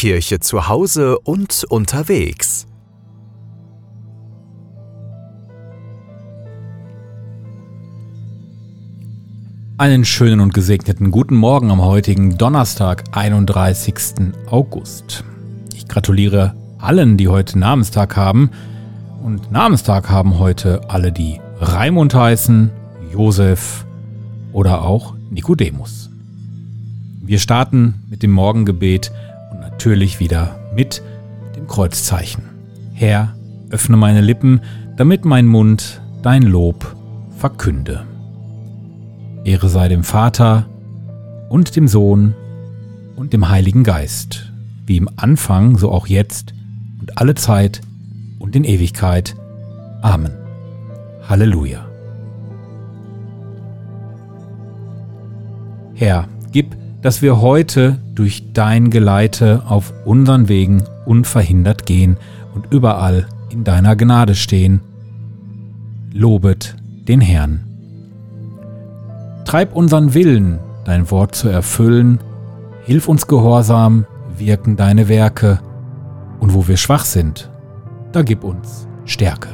Kirche zu Hause und unterwegs. Einen schönen und gesegneten guten Morgen am heutigen Donnerstag, 31. August. Ich gratuliere allen, die heute Namenstag haben. Und Namenstag haben heute alle, die Raimund heißen, Josef oder auch Nikodemus. Wir starten mit dem Morgengebet natürlich wieder mit dem Kreuzzeichen. Herr, öffne meine Lippen, damit mein Mund dein Lob verkünde. Ehre sei dem Vater und dem Sohn und dem Heiligen Geist, wie im Anfang, so auch jetzt und alle Zeit und in Ewigkeit. Amen. Halleluja. Herr, gib, dass wir heute durch dein Geleite auf unseren Wegen unverhindert gehen und überall in deiner Gnade stehen. Lobet den Herrn. Treib unseren Willen, dein Wort zu erfüllen, hilf uns gehorsam, wirken deine Werke, und wo wir schwach sind, da gib uns Stärke.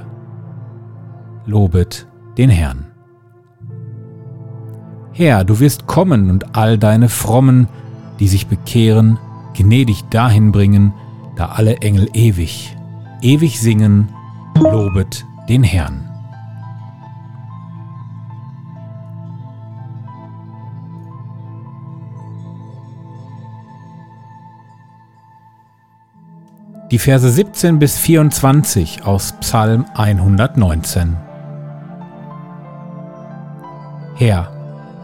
Lobet den Herrn. Herr, du wirst kommen und all deine Frommen, die sich bekehren, gnädig dahin bringen, da alle Engel ewig, ewig singen, lobet den Herrn. Die Verse 17 bis 24 aus Psalm 119. Herr,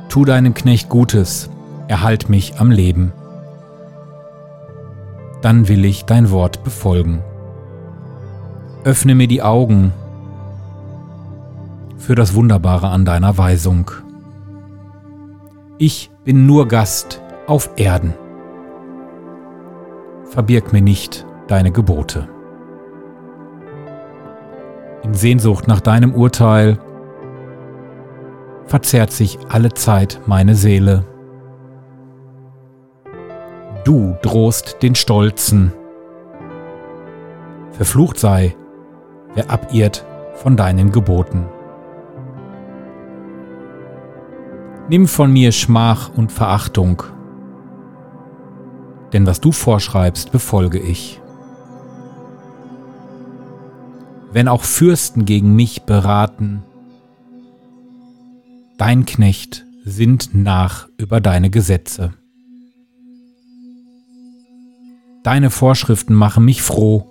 tu deinem Knecht Gutes, erhalt mich am Leben. Dann will ich dein Wort befolgen. Öffne mir die Augen für das Wunderbare an deiner Weisung. Ich bin nur Gast auf Erden. Verbirg mir nicht deine Gebote. In Sehnsucht nach deinem Urteil verzehrt sich alle Zeit meine Seele. Du drohst den Stolzen. Verflucht sei, wer abirrt von deinen Geboten. Nimm von mir Schmach und Verachtung, denn was du vorschreibst, befolge ich. wenn auch Fürsten gegen mich beraten. Dein Knecht sinnt nach über deine Gesetze. Deine Vorschriften machen mich froh.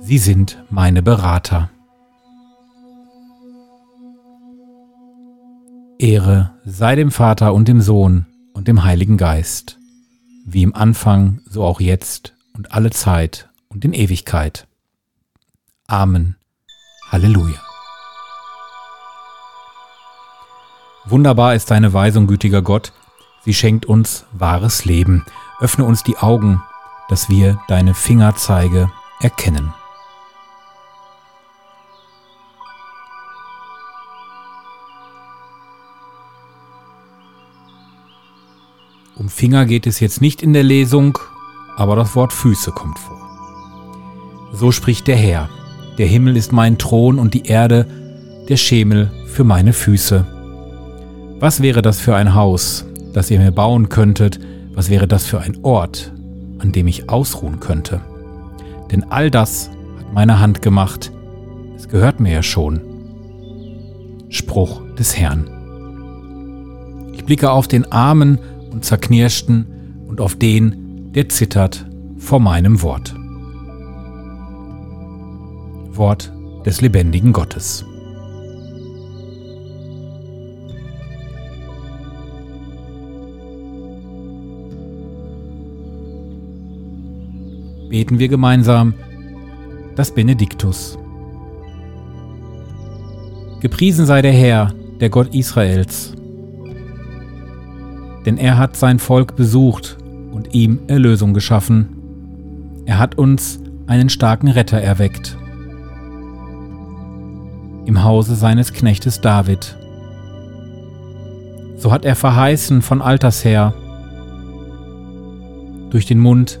Sie sind meine Berater. Ehre sei dem Vater und dem Sohn und dem Heiligen Geist, wie im Anfang, so auch jetzt und alle Zeit und in Ewigkeit. Amen. Halleluja. Wunderbar ist deine Weisung, gütiger Gott. Sie schenkt uns wahres Leben. Öffne uns die Augen, dass wir deine Fingerzeige erkennen. Um Finger geht es jetzt nicht in der Lesung, aber das Wort Füße kommt vor. So spricht der Herr. Der Himmel ist mein Thron und die Erde der Schemel für meine Füße. Was wäre das für ein Haus, das ihr mir bauen könntet? Was wäre das für ein Ort, an dem ich ausruhen könnte? Denn all das hat meine Hand gemacht. Es gehört mir ja schon. Spruch des Herrn. Ich blicke auf den Armen und Zerknirschten und auf den, der zittert vor meinem Wort. Wort des lebendigen Gottes. Beten wir gemeinsam das Benediktus. Gepriesen sei der Herr, der Gott Israels, denn er hat sein Volk besucht und ihm Erlösung geschaffen. Er hat uns einen starken Retter erweckt im Hause seines Knechtes David. So hat er verheißen von alters her, durch den Mund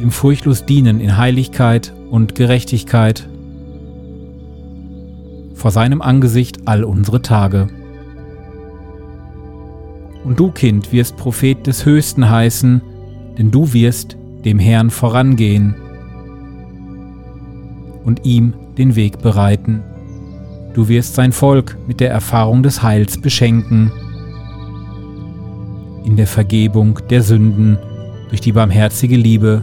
ihm furchtlos dienen in Heiligkeit und Gerechtigkeit vor seinem Angesicht all unsere Tage. Und du, Kind, wirst Prophet des Höchsten heißen, denn du wirst dem Herrn vorangehen und ihm den Weg bereiten. Du wirst sein Volk mit der Erfahrung des Heils beschenken, in der Vergebung der Sünden durch die barmherzige Liebe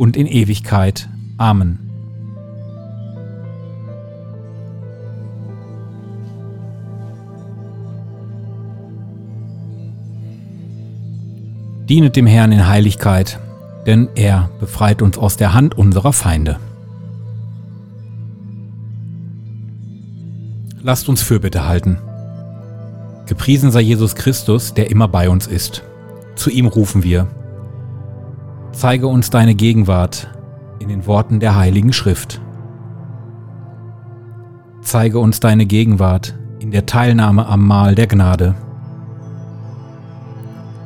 und in Ewigkeit. Amen. Dienet dem Herrn in Heiligkeit denn er befreit uns aus der Hand unserer Feinde. Lasst uns Fürbitte halten. Gepriesen sei Jesus Christus, der immer bei uns ist. Zu ihm rufen wir. Zeige uns deine Gegenwart in den Worten der Heiligen Schrift. Zeige uns deine Gegenwart in der Teilnahme am Mahl der Gnade.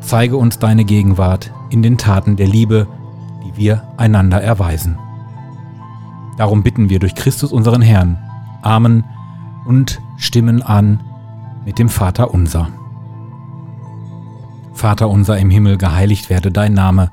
Zeige uns deine Gegenwart in den Taten der Liebe, die wir einander erweisen. Darum bitten wir durch Christus unseren Herrn. Amen und stimmen an mit dem Vater unser. Vater unser im Himmel, geheiligt werde dein Name,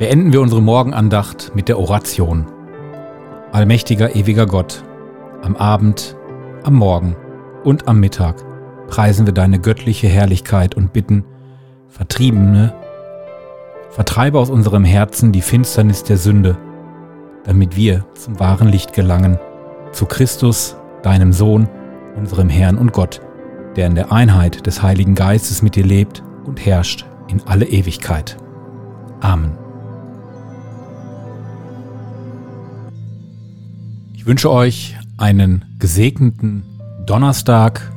Beenden wir unsere Morgenandacht mit der Oration. Allmächtiger, ewiger Gott, am Abend, am Morgen und am Mittag preisen wir deine göttliche Herrlichkeit und bitten, Vertriebene Vertreibe aus unserem Herzen die Finsternis der Sünde, damit wir zum wahren Licht gelangen, zu Christus, deinem Sohn, unserem Herrn und Gott, der in der Einheit des Heiligen Geistes mit dir lebt und herrscht in alle Ewigkeit. Amen. Ich wünsche euch einen gesegneten Donnerstag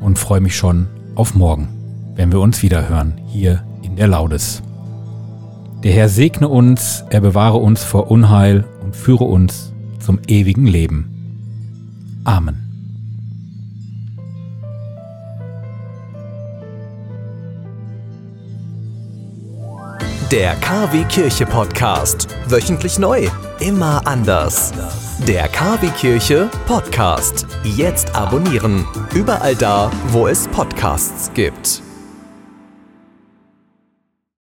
und freue mich schon auf morgen, wenn wir uns wieder hören hier in der Laudes. Der Herr segne uns, er bewahre uns vor Unheil und führe uns zum ewigen Leben. Amen. Der KW Kirche Podcast. Wöchentlich neu. Immer anders. Der KW Kirche Podcast. Jetzt abonnieren. Überall da, wo es Podcasts gibt.